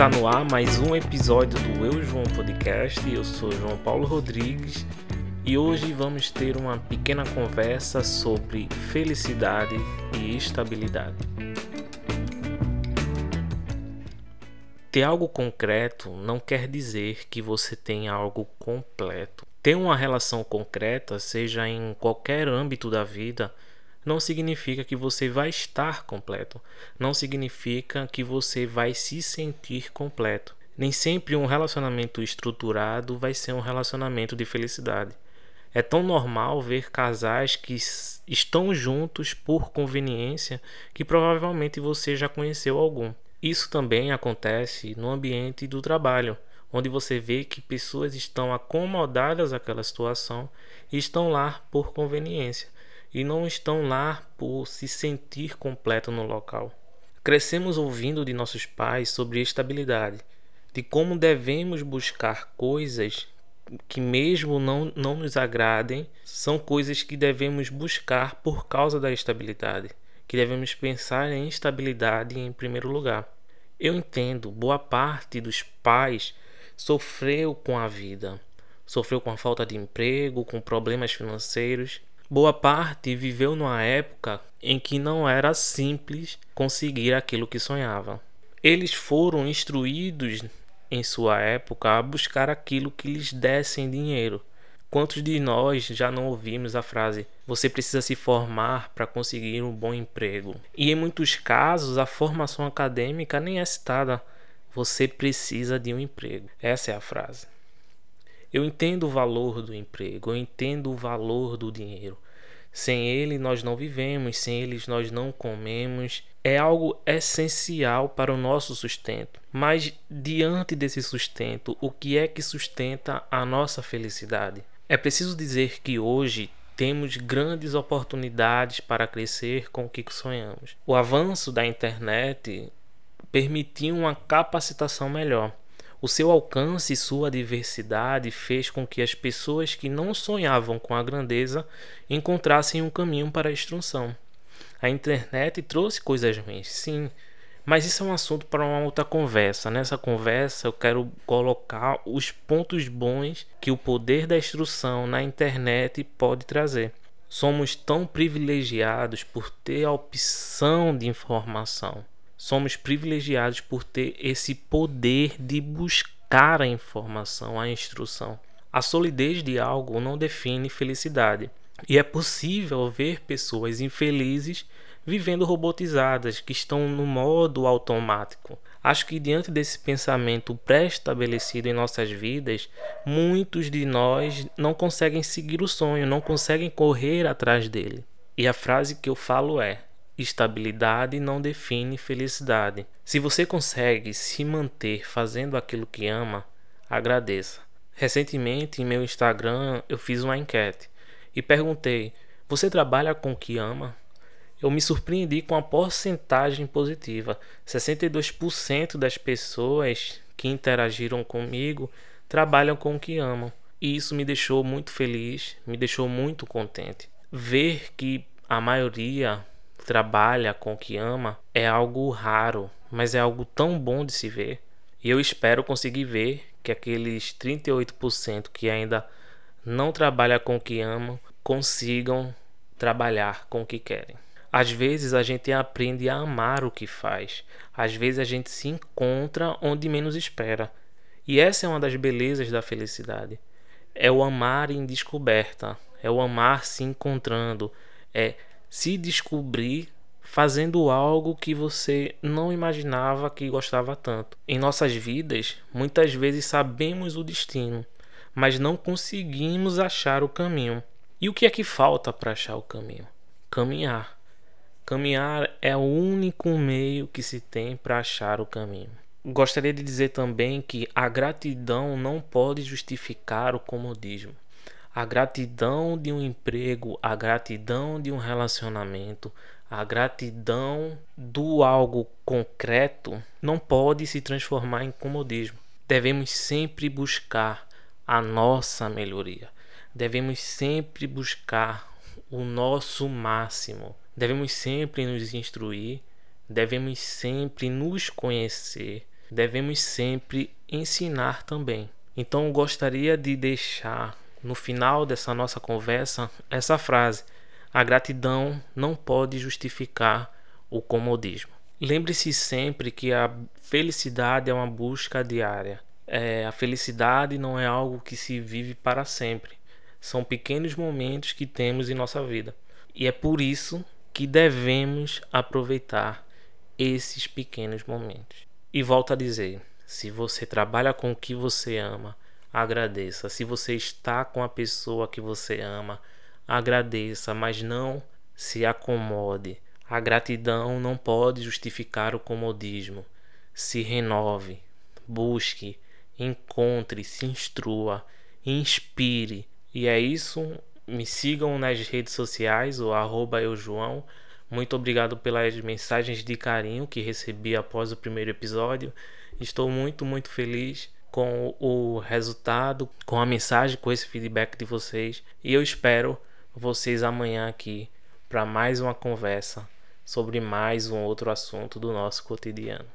Está no ar mais um episódio do Eu João Podcast. Eu sou João Paulo Rodrigues e hoje vamos ter uma pequena conversa sobre felicidade e estabilidade. Ter algo concreto não quer dizer que você tenha algo completo. Ter uma relação concreta, seja em qualquer âmbito da vida, não significa que você vai estar completo, não significa que você vai se sentir completo. Nem sempre um relacionamento estruturado vai ser um relacionamento de felicidade. É tão normal ver casais que estão juntos por conveniência que provavelmente você já conheceu algum. Isso também acontece no ambiente do trabalho, onde você vê que pessoas estão acomodadas àquela situação e estão lá por conveniência e não estão lá por se sentir completo no local. Crescemos ouvindo de nossos pais sobre estabilidade, de como devemos buscar coisas que, mesmo não, não nos agradem, são coisas que devemos buscar por causa da estabilidade, que devemos pensar em estabilidade em primeiro lugar. Eu entendo, boa parte dos pais sofreu com a vida, sofreu com a falta de emprego, com problemas financeiros Boa parte viveu numa época em que não era simples conseguir aquilo que sonhava. Eles foram instruídos em sua época a buscar aquilo que lhes dessem dinheiro. Quantos de nós já não ouvimos a frase: você precisa se formar para conseguir um bom emprego? E em muitos casos, a formação acadêmica nem é citada. Você precisa de um emprego. Essa é a frase. Eu entendo o valor do emprego, eu entendo o valor do dinheiro. Sem ele nós não vivemos, sem eles nós não comemos. É algo essencial para o nosso sustento. Mas diante desse sustento, o que é que sustenta a nossa felicidade? É preciso dizer que hoje temos grandes oportunidades para crescer com o que sonhamos. O avanço da internet permitiu uma capacitação melhor. O seu alcance e sua diversidade fez com que as pessoas que não sonhavam com a grandeza encontrassem um caminho para a instrução. A internet trouxe coisas ruins, sim, mas isso é um assunto para uma outra conversa. Nessa conversa eu quero colocar os pontos bons que o poder da instrução na internet pode trazer. Somos tão privilegiados por ter a opção de informação somos privilegiados por ter esse poder de buscar a informação, a instrução. A solidez de algo não define felicidade. E é possível ver pessoas infelizes vivendo robotizadas, que estão no modo automático. Acho que diante desse pensamento pré-estabelecido em nossas vidas, muitos de nós não conseguem seguir o sonho, não conseguem correr atrás dele. E a frase que eu falo é: Estabilidade não define felicidade. Se você consegue se manter fazendo aquilo que ama, agradeça. Recentemente, em meu Instagram, eu fiz uma enquete e perguntei: Você trabalha com o que ama? Eu me surpreendi com a porcentagem positiva. 62% das pessoas que interagiram comigo trabalham com o que amam. E isso me deixou muito feliz, me deixou muito contente. Ver que a maioria trabalha com o que ama é algo raro, mas é algo tão bom de se ver. E eu espero conseguir ver que aqueles 38% que ainda não trabalham com o que amam consigam trabalhar com o que querem. Às vezes a gente aprende a amar o que faz. Às vezes a gente se encontra onde menos espera. E essa é uma das belezas da felicidade. É o amar em descoberta, é o amar se encontrando, é se descobrir fazendo algo que você não imaginava que gostava tanto. Em nossas vidas, muitas vezes sabemos o destino, mas não conseguimos achar o caminho. E o que é que falta para achar o caminho? Caminhar. Caminhar é o único meio que se tem para achar o caminho. Gostaria de dizer também que a gratidão não pode justificar o comodismo. A gratidão de um emprego, a gratidão de um relacionamento, a gratidão do algo concreto não pode se transformar em comodismo. Devemos sempre buscar a nossa melhoria. Devemos sempre buscar o nosso máximo. Devemos sempre nos instruir, devemos sempre nos conhecer, devemos sempre ensinar também. Então gostaria de deixar no final dessa nossa conversa essa frase: a gratidão não pode justificar o comodismo. Lembre-se sempre que a felicidade é uma busca diária. É, a felicidade não é algo que se vive para sempre. São pequenos momentos que temos em nossa vida. E é por isso que devemos aproveitar esses pequenos momentos. E volto a dizer: se você trabalha com o que você ama, agradeça. Se você está com a pessoa que você ama, agradeça, mas não se acomode. A gratidão não pode justificar o comodismo. Se renove, busque, encontre, se instrua, inspire. E é isso. Me sigam nas redes sociais, o arroba eujoão. Muito obrigado pelas mensagens de carinho que recebi após o primeiro episódio. Estou muito, muito feliz com o resultado, com a mensagem, com esse feedback de vocês. E eu espero vocês amanhã aqui para mais uma conversa sobre mais um outro assunto do nosso cotidiano.